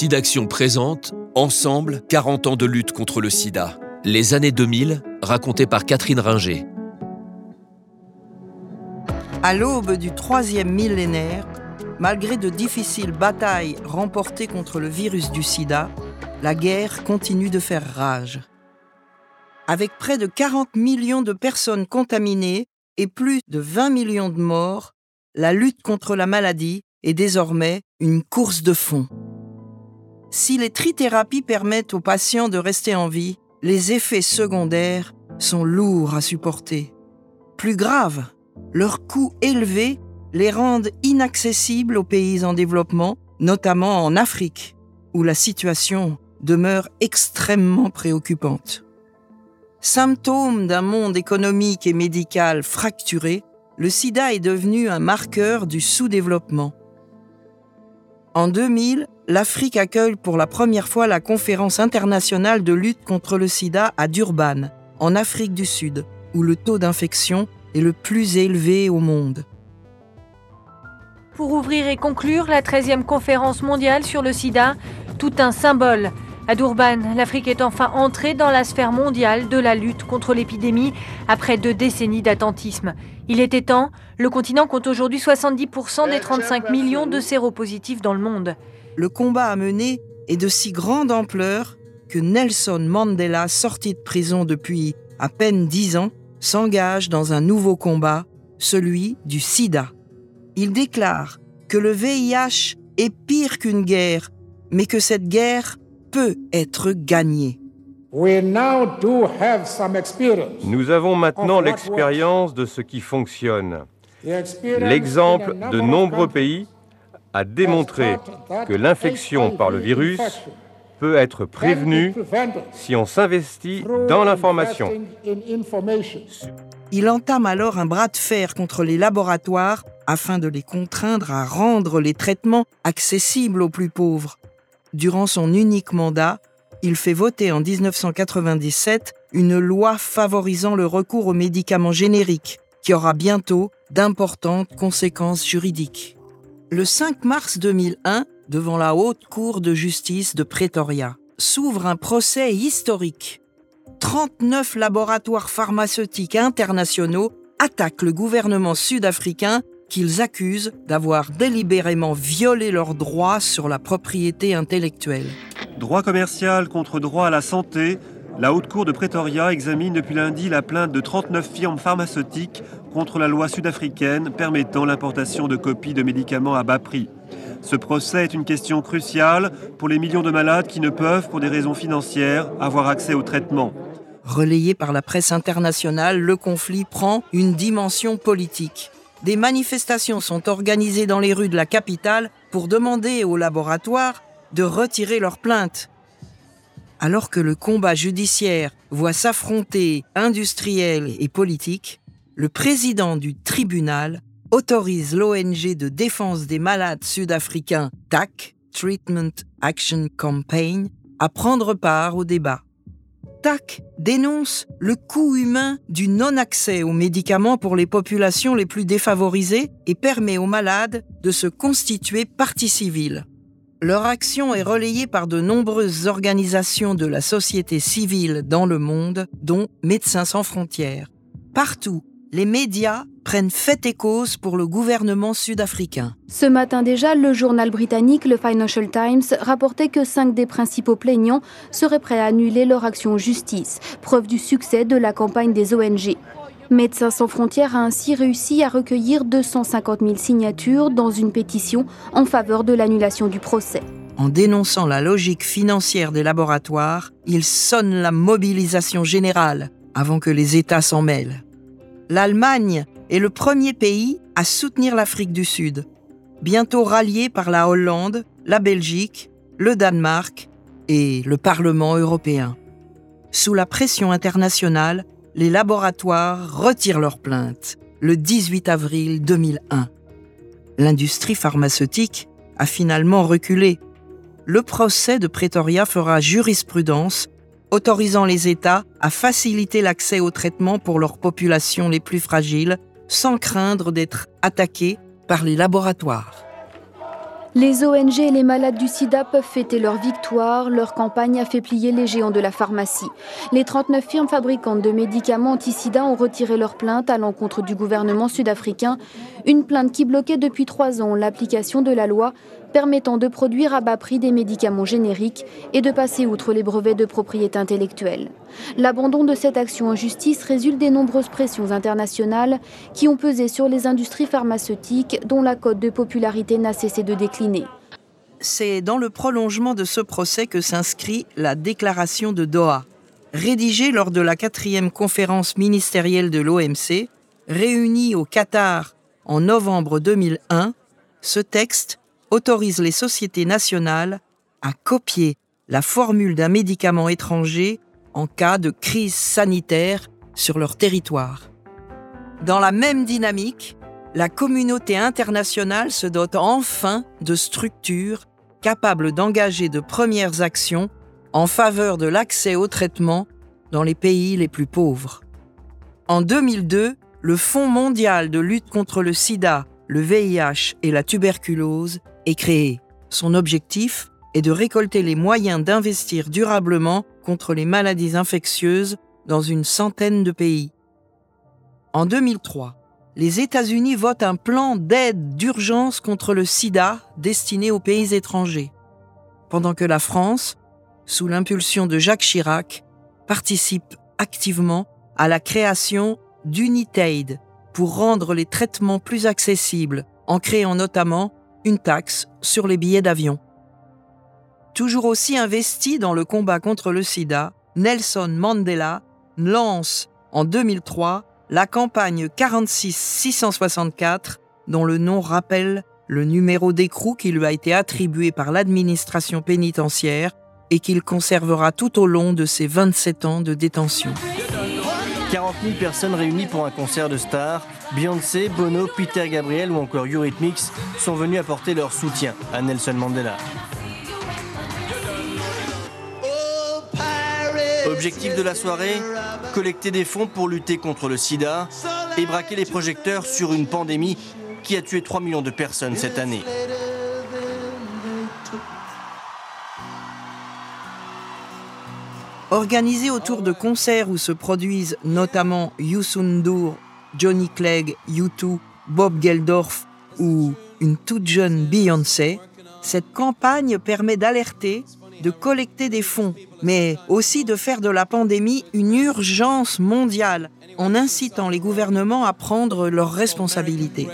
SIDAction présente Ensemble, 40 ans de lutte contre le sida. Les années 2000, racontées par Catherine Ringer. À l'aube du troisième millénaire, malgré de difficiles batailles remportées contre le virus du sida, la guerre continue de faire rage. Avec près de 40 millions de personnes contaminées et plus de 20 millions de morts, la lutte contre la maladie est désormais une course de fond. Si les trithérapies permettent aux patients de rester en vie, les effets secondaires sont lourds à supporter. Plus grave, leurs coûts élevés les rendent inaccessibles aux pays en développement, notamment en Afrique, où la situation demeure extrêmement préoccupante. Symptôme d'un monde économique et médical fracturé, le sida est devenu un marqueur du sous-développement. En 2000, l'Afrique accueille pour la première fois la conférence internationale de lutte contre le sida à Durban, en Afrique du Sud, où le taux d'infection est le plus élevé au monde. Pour ouvrir et conclure la 13e conférence mondiale sur le sida, tout un symbole. À Durban, l'Afrique est enfin entrée dans la sphère mondiale de la lutte contre l'épidémie après deux décennies d'attentisme. Il était temps, le continent compte aujourd'hui 70% des 35 millions de séropositifs dans le monde. Le combat à mener est de si grande ampleur que Nelson Mandela, sorti de prison depuis à peine 10 ans, s'engage dans un nouveau combat, celui du sida. Il déclare que le VIH est pire qu'une guerre, mais que cette guerre peut être gagnée. Nous avons maintenant l'expérience de ce qui fonctionne. L'exemple de nombreux pays a démontré que l'infection par le virus peut être prévenue si on s'investit dans l'information. Il entame alors un bras de fer contre les laboratoires afin de les contraindre à rendre les traitements accessibles aux plus pauvres. Durant son unique mandat, il fait voter en 1997 une loi favorisant le recours aux médicaments génériques, qui aura bientôt d'importantes conséquences juridiques. Le 5 mars 2001, devant la Haute Cour de justice de Pretoria, s'ouvre un procès historique. 39 laboratoires pharmaceutiques internationaux attaquent le gouvernement sud-africain qu'ils accusent d'avoir délibérément violé leurs droits sur la propriété intellectuelle. Droit commercial contre droit à la santé, la Haute Cour de Pretoria examine depuis lundi la plainte de 39 firmes pharmaceutiques contre la loi sud-africaine permettant l'importation de copies de médicaments à bas prix. Ce procès est une question cruciale pour les millions de malades qui ne peuvent, pour des raisons financières, avoir accès au traitement. Relayé par la presse internationale, le conflit prend une dimension politique. Des manifestations sont organisées dans les rues de la capitale pour demander aux laboratoires de retirer leurs plaintes. Alors que le combat judiciaire voit s'affronter industriels et politiques, le président du tribunal autorise l'ONG de défense des malades sud-africains TAC, Treatment Action Campaign, à prendre part au débat. TAC dénonce le coût humain du non-accès aux médicaments pour les populations les plus défavorisées et permet aux malades de se constituer partie civile. Leur action est relayée par de nombreuses organisations de la société civile dans le monde, dont Médecins sans frontières. Partout, les médias prennent fait et cause pour le gouvernement sud-africain. Ce matin déjà, le journal britannique, le Financial Times, rapportait que cinq des principaux plaignants seraient prêts à annuler leur action en justice, preuve du succès de la campagne des ONG. Médecins sans frontières a ainsi réussi à recueillir 250 000 signatures dans une pétition en faveur de l'annulation du procès. En dénonçant la logique financière des laboratoires, il sonne la mobilisation générale avant que les États s'en mêlent l'Allemagne est le premier pays à soutenir l'Afrique du Sud, bientôt rallié par la Hollande, la Belgique, le Danemark et le Parlement européen. Sous la pression internationale, les laboratoires retirent leurs plaintes le 18 avril 2001. L'industrie pharmaceutique a finalement reculé. Le procès de Pretoria fera jurisprudence autorisant les États à faciliter l'accès aux traitements pour leurs populations les plus fragiles, sans craindre d'être attaqués par les laboratoires. Les ONG et les malades du sida peuvent fêter leur victoire. Leur campagne a fait plier les géants de la pharmacie. Les 39 firmes fabricantes de médicaments anti-sida ont retiré leur plainte à l'encontre du gouvernement sud-africain. Une plainte qui bloquait depuis trois ans l'application de la loi permettant de produire à bas prix des médicaments génériques et de passer outre les brevets de propriété intellectuelle. L'abandon de cette action en justice résulte des nombreuses pressions internationales qui ont pesé sur les industries pharmaceutiques dont la cote de popularité n'a cessé de décliner. C'est dans le prolongement de ce procès que s'inscrit la déclaration de Doha. Rédigée lors de la quatrième conférence ministérielle de l'OMC, réunie au Qatar en novembre 2001, ce texte autorise les sociétés nationales à copier la formule d'un médicament étranger en cas de crise sanitaire sur leur territoire. Dans la même dynamique, la communauté internationale se dote enfin de structures capables d'engager de premières actions en faveur de l'accès au traitement dans les pays les plus pauvres. En 2002, le Fonds mondial de lutte contre le sida, le VIH et la tuberculose est créé. Son objectif est de récolter les moyens d'investir durablement contre les maladies infectieuses dans une centaine de pays. En 2003, les États-Unis votent un plan d'aide d'urgence contre le sida destiné aux pays étrangers, pendant que la France, sous l'impulsion de Jacques Chirac, participe activement à la création d'Unitaid pour rendre les traitements plus accessibles, en créant notamment une taxe sur les billets d'avion. Toujours aussi investi dans le combat contre le sida, Nelson Mandela lance en 2003 la campagne 46-664, dont le nom rappelle le numéro d'écrou qui lui a été attribué par l'administration pénitentiaire et qu'il conservera tout au long de ses 27 ans de détention. 40 000 personnes réunies pour un concert de stars. Beyoncé, Bono, Peter Gabriel ou encore Eurythmics sont venus apporter leur soutien à Nelson Mandela. Objectif de la soirée Collecter des fonds pour lutter contre le sida et braquer les projecteurs sur une pandémie qui a tué 3 millions de personnes cette année. Organisé autour de concerts où se produisent notamment Youssou N'Dour, Johnny Clegg, U2, Bob Geldorf ou une toute jeune Beyoncé, cette campagne permet d'alerter, de collecter des fonds, mais aussi de faire de la pandémie une urgence mondiale en incitant les gouvernements à prendre leurs responsabilités.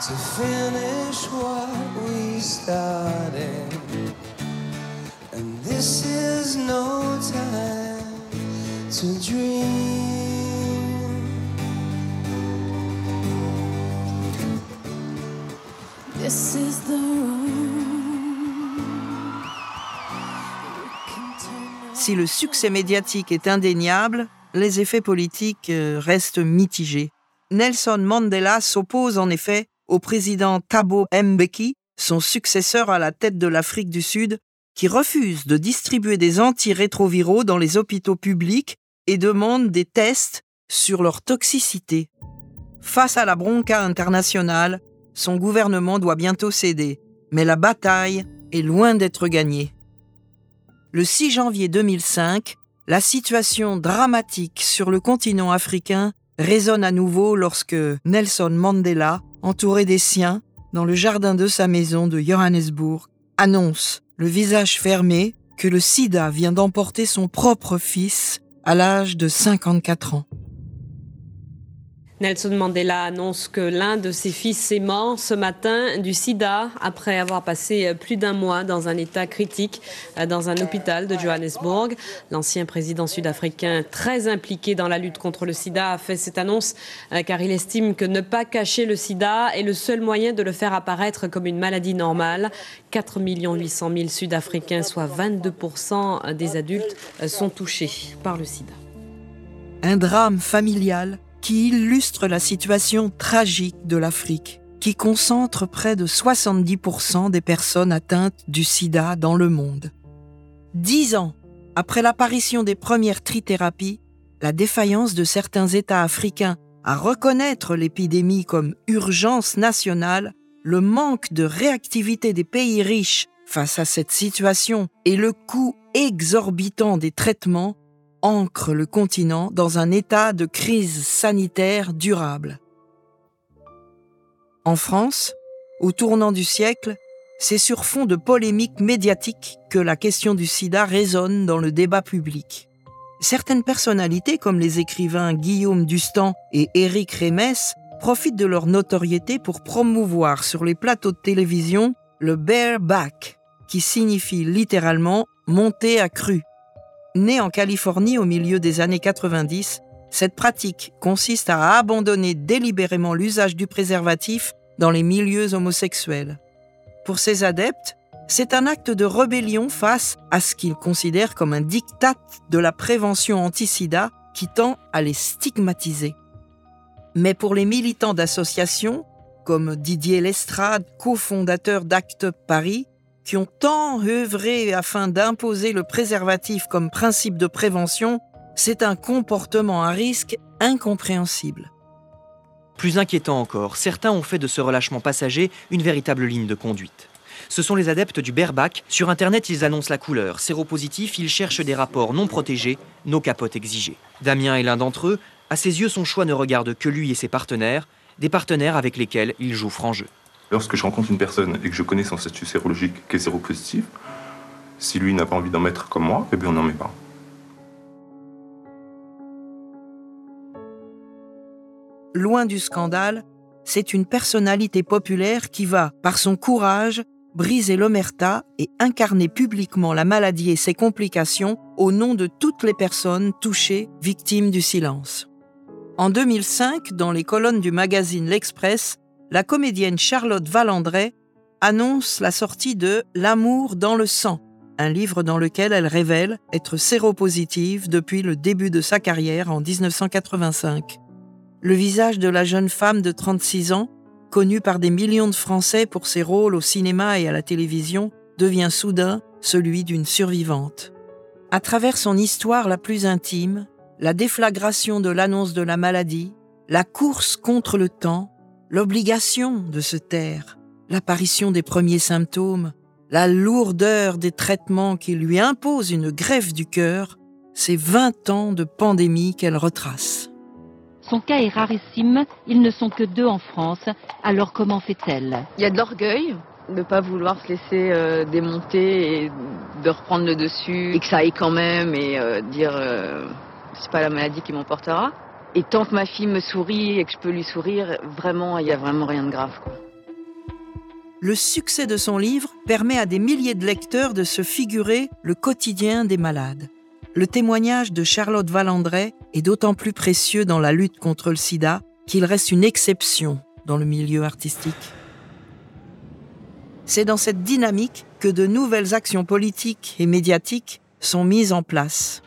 To finish what we started. And this is no time to dream. This is the Si le succès médiatique est indéniable, les effets politiques euh, restent mitigés. Nelson Mandela s'oppose en effet au président Thabo Mbeki, son successeur à la tête de l'Afrique du Sud, qui refuse de distribuer des antirétroviraux dans les hôpitaux publics et demande des tests sur leur toxicité. Face à la bronca internationale, son gouvernement doit bientôt céder, mais la bataille est loin d'être gagnée. Le 6 janvier 2005, la situation dramatique sur le continent africain résonne à nouveau lorsque Nelson Mandela entouré des siens, dans le jardin de sa maison de Johannesburg, annonce, le visage fermé, que le sida vient d'emporter son propre fils à l'âge de 54 ans. Nelson Mandela annonce que l'un de ses fils est mort ce matin du sida après avoir passé plus d'un mois dans un état critique dans un hôpital de Johannesburg. L'ancien président sud-africain, très impliqué dans la lutte contre le sida, a fait cette annonce euh, car il estime que ne pas cacher le sida est le seul moyen de le faire apparaître comme une maladie normale. 4 800 000 Sud-Africains, soit 22% des adultes, euh, sont touchés par le sida. Un drame familial qui illustre la situation tragique de l'Afrique, qui concentre près de 70% des personnes atteintes du sida dans le monde. Dix ans Après l'apparition des premières trithérapies, la défaillance de certains États africains à reconnaître l'épidémie comme urgence nationale, le manque de réactivité des pays riches face à cette situation et le coût exorbitant des traitements ancrent le continent dans un état de crise sanitaire durable. En France, au tournant du siècle, c'est sur fond de polémique médiatique que la question du sida résonne dans le débat public. Certaines personnalités, comme les écrivains Guillaume Dustan et Éric Rémès, profitent de leur notoriété pour promouvoir sur les plateaux de télévision le bareback, qui signifie littéralement monter à cru. Né en Californie au milieu des années 90, cette pratique consiste à abandonner délibérément l'usage du préservatif dans les milieux homosexuels. Pour ses adeptes, c'est un acte de rébellion face à ce qu'ils considèrent comme un diktat de la prévention anti-sida qui tend à les stigmatiser. Mais pour les militants d'associations, comme Didier Lestrade, cofondateur d'Acte Paris, qui ont tant œuvré afin d'imposer le préservatif comme principe de prévention, c'est un comportement à risque incompréhensible. Plus inquiétant encore, certains ont fait de ce relâchement passager une véritable ligne de conduite. Ce sont les adeptes du bareback. Sur Internet, ils annoncent la couleur. Séropositif, ils cherchent des rapports non protégés, nos capotes exigées. Damien est l'un d'entre eux. À ses yeux, son choix ne regarde que lui et ses partenaires, des partenaires avec lesquels il joue franc jeu. Lorsque je rencontre une personne et que je connais son statut sérologique qui est séropositif, si lui n'a pas envie d'en mettre comme moi, eh bien on n'en met pas. Loin du scandale, c'est une personnalité populaire qui va, par son courage, briser l'omerta et incarner publiquement la maladie et ses complications au nom de toutes les personnes touchées, victimes du silence. En 2005, dans les colonnes du magazine L'Express, la comédienne Charlotte Valandré annonce la sortie de L'amour dans le sang, un livre dans lequel elle révèle être séropositive depuis le début de sa carrière en 1985. Le visage de la jeune femme de 36 ans, connue par des millions de Français pour ses rôles au cinéma et à la télévision, devient soudain celui d'une survivante. À travers son histoire la plus intime, la déflagration de l'annonce de la maladie, la course contre le temps, l'obligation de se taire, l'apparition des premiers symptômes, la lourdeur des traitements qui lui imposent une greffe du cœur, c'est 20 ans de pandémie qu'elle retrace. Son cas est rarissime, ils ne sont que deux en France, alors comment fait-elle? Il y a de l'orgueil de ne pas vouloir se laisser euh, démonter et de reprendre le dessus et que ça aille quand même et euh, dire euh, c'est pas la maladie qui m'emportera. Et tant que ma fille me sourit et que je peux lui sourire, vraiment, il n'y a vraiment rien de grave. Le succès de son livre permet à des milliers de lecteurs de se figurer le quotidien des malades. Le témoignage de Charlotte Valandré est d'autant plus précieux dans la lutte contre le sida qu'il reste une exception dans le milieu artistique. C'est dans cette dynamique que de nouvelles actions politiques et médiatiques sont mises en place.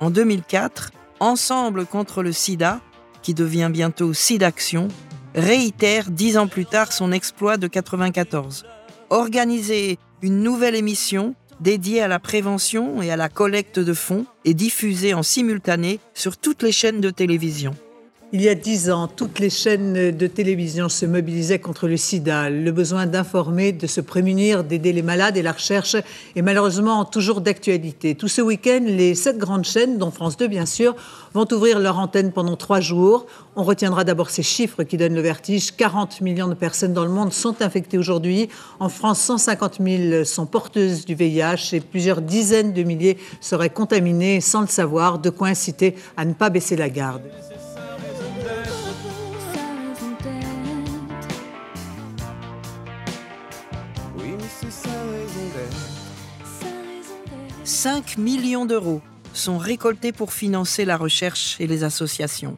En 2004, Ensemble contre le sida, qui devient bientôt SIDAction, réitère dix ans plus tard son exploit de 94. Organiser une nouvelle émission dédiée à la prévention et à la collecte de fonds et diffusée en simultané sur toutes les chaînes de télévision. Il y a dix ans, toutes les chaînes de télévision se mobilisaient contre le sida. Le besoin d'informer, de se prémunir, d'aider les malades et la recherche est malheureusement toujours d'actualité. Tout ce week-end, les sept grandes chaînes, dont France 2 bien sûr, vont ouvrir leur antenne pendant trois jours. On retiendra d'abord ces chiffres qui donnent le vertige. 40 millions de personnes dans le monde sont infectées aujourd'hui. En France, 150 000 sont porteuses du VIH et plusieurs dizaines de milliers seraient contaminées sans le savoir, de quoi inciter à ne pas baisser la garde. 5 millions d'euros sont récoltés pour financer la recherche et les associations.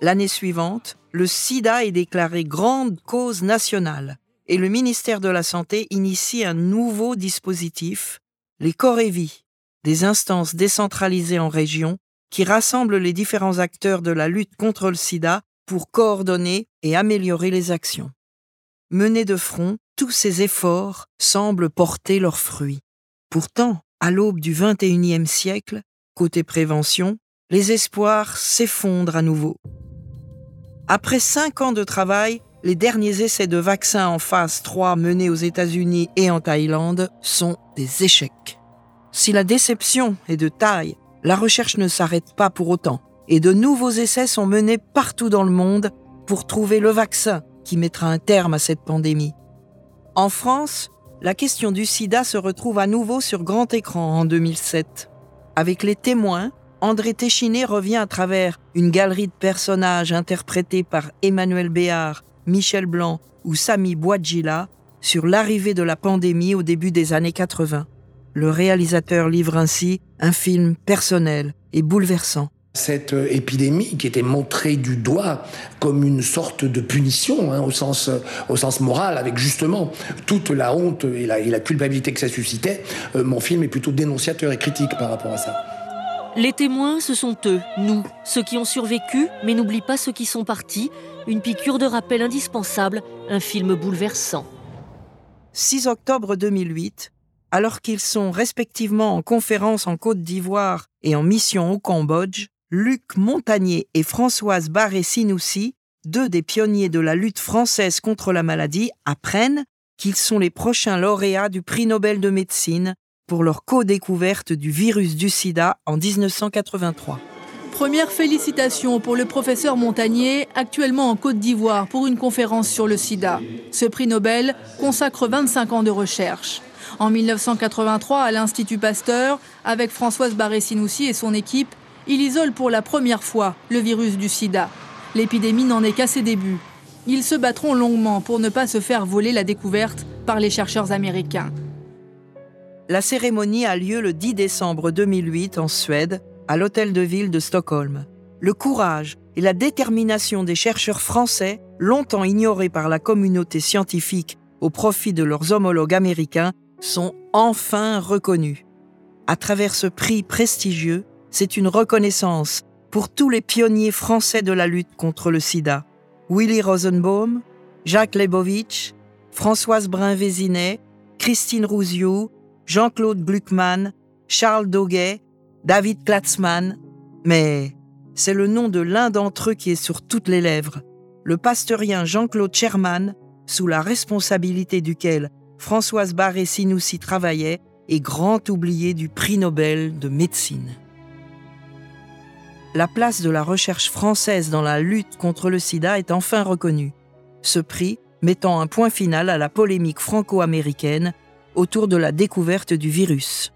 L'année suivante, le sida est déclaré grande cause nationale et le ministère de la Santé initie un nouveau dispositif, les Corévis, des instances décentralisées en région qui rassemblent les différents acteurs de la lutte contre le sida pour coordonner et améliorer les actions. Menés de front, tous ces efforts semblent porter leurs fruits. Pourtant, à l'aube du XXIe siècle, côté prévention, les espoirs s'effondrent à nouveau. Après cinq ans de travail, les derniers essais de vaccins en phase 3 menés aux États-Unis et en Thaïlande sont des échecs. Si la déception est de taille, la recherche ne s'arrête pas pour autant, et de nouveaux essais sont menés partout dans le monde pour trouver le vaccin qui mettra un terme à cette pandémie. En France, la question du sida se retrouve à nouveau sur grand écran en 2007. Avec les témoins, André Téchiné revient à travers une galerie de personnages interprétés par Emmanuel Béard, Michel Blanc ou Sami Bouadjila sur l'arrivée de la pandémie au début des années 80. Le réalisateur livre ainsi un film personnel et bouleversant. Cette euh, épidémie qui était montrée du doigt comme une sorte de punition hein, au, sens, euh, au sens moral, avec justement toute la honte et la, et la culpabilité que ça suscitait, euh, mon film est plutôt dénonciateur et critique par rapport à ça. Les témoins, ce sont eux, nous, ceux qui ont survécu, mais n'oublie pas ceux qui sont partis. Une piqûre de rappel indispensable, un film bouleversant. 6 octobre 2008, alors qu'ils sont respectivement en conférence en Côte d'Ivoire et en mission au Cambodge, Luc Montagnier et Françoise Barré-Sinoussi, deux des pionniers de la lutte française contre la maladie, apprennent qu'ils sont les prochains lauréats du prix Nobel de médecine pour leur co-découverte du virus du sida en 1983. Première félicitation pour le professeur Montagnier, actuellement en Côte d'Ivoire pour une conférence sur le sida. Ce prix Nobel consacre 25 ans de recherche. En 1983, à l'Institut Pasteur, avec Françoise Barré-Sinoussi et son équipe, il isole pour la première fois le virus du sida. L'épidémie n'en est qu'à ses débuts. Ils se battront longuement pour ne pas se faire voler la découverte par les chercheurs américains. La cérémonie a lieu le 10 décembre 2008 en Suède, à l'hôtel de ville de Stockholm. Le courage et la détermination des chercheurs français, longtemps ignorés par la communauté scientifique au profit de leurs homologues américains, sont enfin reconnus. À travers ce prix prestigieux, c'est une reconnaissance pour tous les pionniers français de la lutte contre le sida. Willy Rosenbaum, Jacques Lebovitch, Françoise Brun-Vézinet, Christine Rouziou, Jean-Claude Gluckmann, Charles Doguet, David Klatzmann, mais c'est le nom de l'un d'entre eux qui est sur toutes les lèvres, le pasteurien Jean-Claude Sherman, sous la responsabilité duquel Françoise Barré-Sinoussi travaillait et grand oublié du prix Nobel de médecine la place de la recherche française dans la lutte contre le sida est enfin reconnue. Ce prix mettant un point final à la polémique franco-américaine autour de la découverte du virus.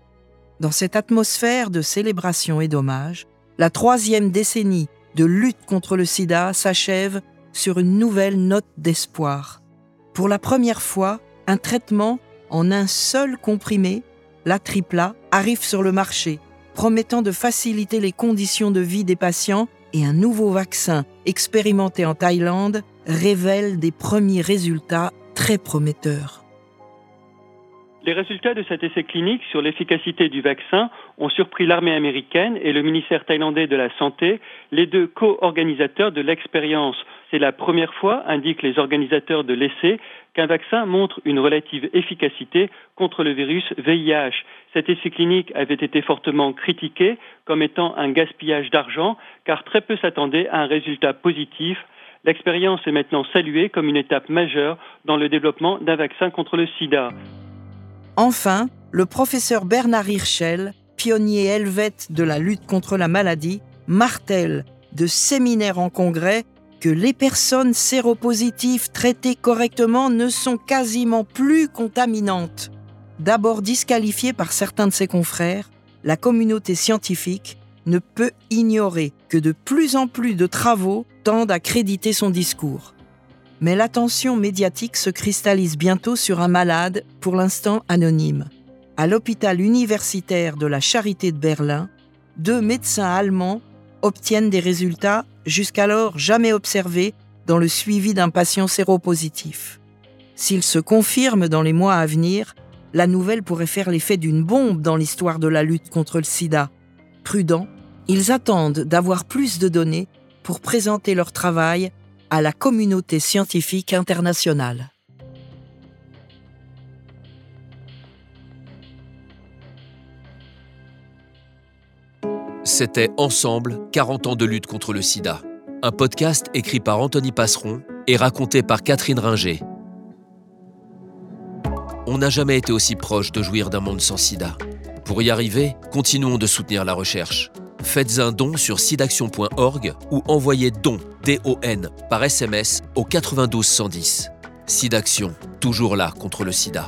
Dans cette atmosphère de célébration et d'hommage, la troisième décennie de lutte contre le sida s'achève sur une nouvelle note d'espoir. Pour la première fois, un traitement en un seul comprimé, la tripla, arrive sur le marché promettant de faciliter les conditions de vie des patients et un nouveau vaccin expérimenté en Thaïlande révèle des premiers résultats très prometteurs. Les résultats de cet essai clinique sur l'efficacité du vaccin ont surpris l'armée américaine et le ministère thaïlandais de la Santé, les deux co-organisateurs de l'expérience. C'est la première fois, indiquent les organisateurs de l'essai, qu'un vaccin montre une relative efficacité contre le virus VIH. Cet essai clinique avait été fortement critiqué comme étant un gaspillage d'argent, car très peu s'attendaient à un résultat positif. L'expérience est maintenant saluée comme une étape majeure dans le développement d'un vaccin contre le sida. Enfin, le professeur Bernard Hirschel, pionnier helvète de la lutte contre la maladie, martèle de séminaire en congrès que les personnes séropositives traitées correctement ne sont quasiment plus contaminantes. D'abord disqualifiée par certains de ses confrères, la communauté scientifique ne peut ignorer que de plus en plus de travaux tendent à créditer son discours. Mais l'attention médiatique se cristallise bientôt sur un malade, pour l'instant anonyme. À l'hôpital universitaire de la Charité de Berlin, deux médecins allemands obtiennent des résultats jusqu'alors jamais observés dans le suivi d'un patient séropositif. S'ils se confirment dans les mois à venir, la nouvelle pourrait faire l'effet d'une bombe dans l'histoire de la lutte contre le sida. Prudents, ils attendent d'avoir plus de données pour présenter leur travail à la communauté scientifique internationale. C'était Ensemble, 40 ans de lutte contre le sida. Un podcast écrit par Anthony Passeron et raconté par Catherine Ringer. On n'a jamais été aussi proche de jouir d'un monde sans sida. Pour y arriver, continuons de soutenir la recherche. Faites un don sur sidaction.org ou envoyez don, D-O-N, par SMS au 92 110. SIDAction, toujours là contre le sida.